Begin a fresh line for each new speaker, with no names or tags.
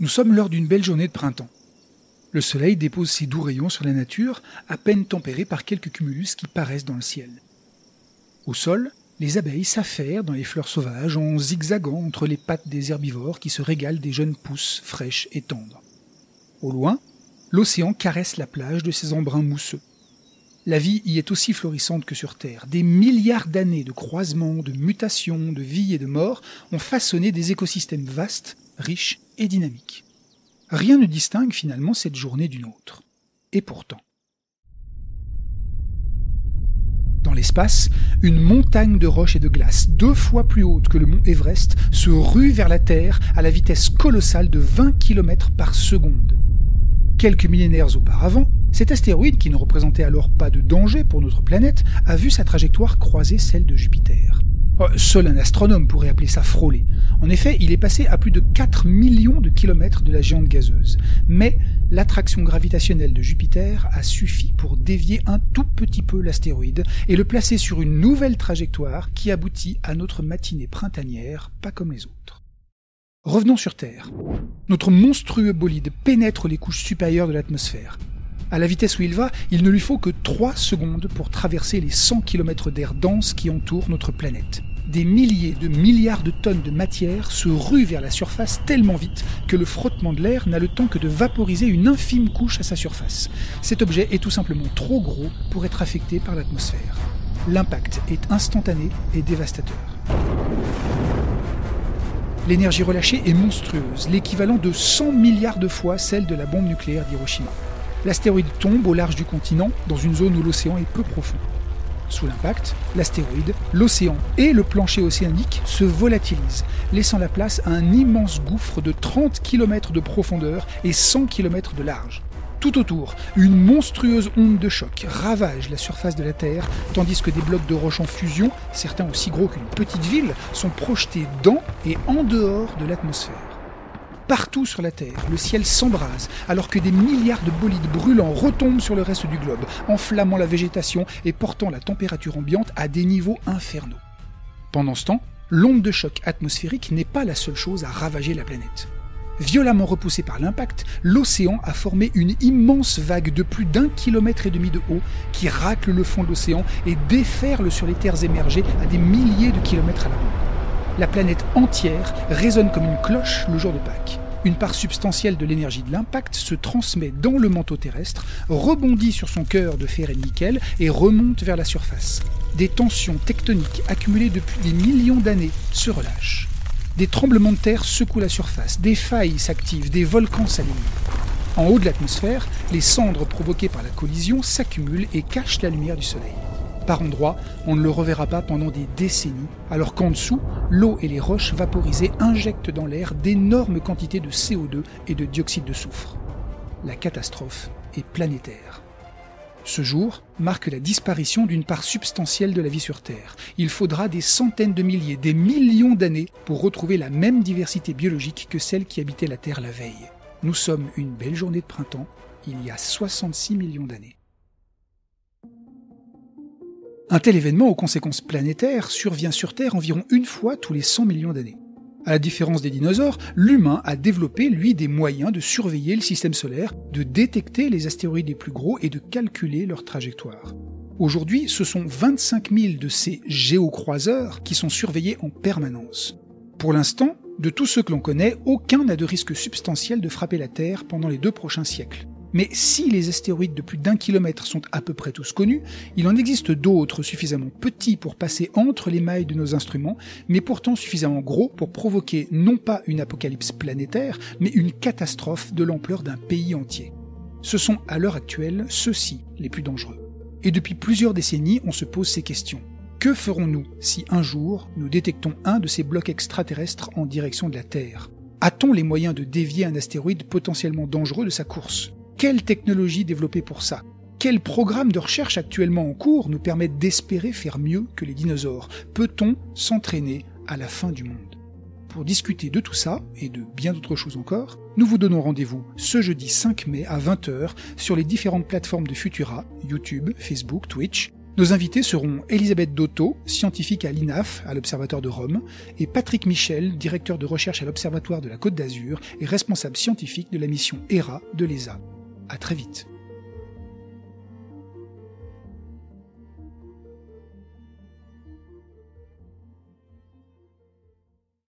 Nous sommes lors d'une belle journée de printemps. Le soleil dépose ses doux rayons sur la nature, à peine tempérés par quelques cumulus qui paraissent dans le ciel. Au sol, les abeilles s'affairent dans les fleurs sauvages en zigzagant entre les pattes des herbivores qui se régalent des jeunes pousses fraîches et tendres. Au loin, l'océan caresse la plage de ses embruns mousseux. La vie y est aussi florissante que sur Terre. Des milliards d'années de croisements, de mutations, de vie et de mort ont façonné des écosystèmes vastes, riches et dynamiques. Rien ne distingue finalement cette journée d'une autre. Et pourtant. Dans l'espace, une montagne de roches et de glace, deux fois plus haute que le mont Everest, se rue vers la Terre à la vitesse colossale de 20 km par seconde. Quelques millénaires auparavant, cet astéroïde, qui ne représentait alors pas de danger pour notre planète, a vu sa trajectoire croiser celle de Jupiter. Oh, seul un astronome pourrait appeler ça frôler. En effet, il est passé à plus de 4 millions de kilomètres de la géante gazeuse. Mais l'attraction gravitationnelle de Jupiter a suffi pour dévier un tout petit peu l'astéroïde et le placer sur une nouvelle trajectoire qui aboutit à notre matinée printanière, pas comme les autres. Revenons sur Terre. Notre monstrueux bolide pénètre les couches supérieures de l'atmosphère. À la vitesse où il va, il ne lui faut que 3 secondes pour traverser les 100 km d'air dense qui entourent notre planète. Des milliers de milliards de tonnes de matière se ruent vers la surface tellement vite que le frottement de l'air n'a le temps que de vaporiser une infime couche à sa surface. Cet objet est tout simplement trop gros pour être affecté par l'atmosphère. L'impact est instantané et dévastateur. L'énergie relâchée est monstrueuse, l'équivalent de 100 milliards de fois celle de la bombe nucléaire d'Hiroshima. L'astéroïde tombe au large du continent, dans une zone où l'océan est peu profond. Sous l'impact, l'astéroïde, l'océan et le plancher océanique se volatilisent, laissant la place à un immense gouffre de 30 km de profondeur et 100 km de large. Tout autour, une monstrueuse onde de choc ravage la surface de la Terre, tandis que des blocs de roches en fusion, certains aussi gros qu'une petite ville, sont projetés dans et en dehors de l'atmosphère. Partout sur la Terre, le ciel s'embrase alors que des milliards de bolides brûlants retombent sur le reste du globe, enflammant la végétation et portant la température ambiante à des niveaux infernaux. Pendant ce temps, l'onde de choc atmosphérique n'est pas la seule chose à ravager la planète. Violemment repoussé par l'impact, l'océan a formé une immense vague de plus d'un kilomètre et demi de haut qui racle le fond de l'océan et déferle sur les terres émergées à des milliers de kilomètres à la la planète entière résonne comme une cloche le jour de Pâques. Une part substantielle de l'énergie de l'impact se transmet dans le manteau terrestre, rebondit sur son cœur de fer et de nickel et remonte vers la surface. Des tensions tectoniques accumulées depuis des millions d'années se relâchent. Des tremblements de terre secouent la surface, des failles s'activent, des volcans s'allument. En haut de l'atmosphère, les cendres provoquées par la collision s'accumulent et cachent la lumière du Soleil. Par endroits, on ne le reverra pas pendant des décennies, alors qu'en dessous, l'eau et les roches vaporisées injectent dans l'air d'énormes quantités de CO2 et de dioxyde de soufre. La catastrophe est planétaire. Ce jour marque la disparition d'une part substantielle de la vie sur Terre. Il faudra des centaines de milliers, des millions d'années pour retrouver la même diversité biologique que celle qui habitait la Terre la veille. Nous sommes une belle journée de printemps, il y a 66 millions d'années. Un tel événement aux conséquences planétaires survient sur Terre environ une fois tous les 100 millions d'années. À la différence des dinosaures, l'humain a développé, lui, des moyens de surveiller le système solaire, de détecter les astéroïdes les plus gros et de calculer leur trajectoire. Aujourd'hui, ce sont 25 000 de ces géocroiseurs qui sont surveillés en permanence. Pour l'instant, de tous ceux que l'on connaît, aucun n'a de risque substantiel de frapper la Terre pendant les deux prochains siècles. Mais si les astéroïdes de plus d'un kilomètre sont à peu près tous connus, il en existe d'autres suffisamment petits pour passer entre les mailles de nos instruments, mais pourtant suffisamment gros pour provoquer non pas une apocalypse planétaire, mais une catastrophe de l'ampleur d'un pays entier. Ce sont à l'heure actuelle ceux-ci les plus dangereux. Et depuis plusieurs décennies, on se pose ces questions. Que ferons-nous si un jour nous détectons un de ces blocs extraterrestres en direction de la Terre? A-t-on les moyens de dévier un astéroïde potentiellement dangereux de sa course? Quelle technologie développer pour ça? Quel programme de recherche actuellement en cours nous permet d'espérer faire mieux que les dinosaures? Peut-on s'entraîner à la fin du monde? Pour discuter de tout ça, et de bien d'autres choses encore, nous vous donnons rendez-vous ce jeudi 5 mai à 20h sur les différentes plateformes de Futura, YouTube, Facebook, Twitch, Nos invités seront Elisabeth Dotto, scientifique à l'INAF, à l'Observatoire de Rome, et Patrick Michel, directeur de recherche à l'Observatoire de la Côte d'Azur et responsable scientifique de la mission ERA de l'ESA. À très vite.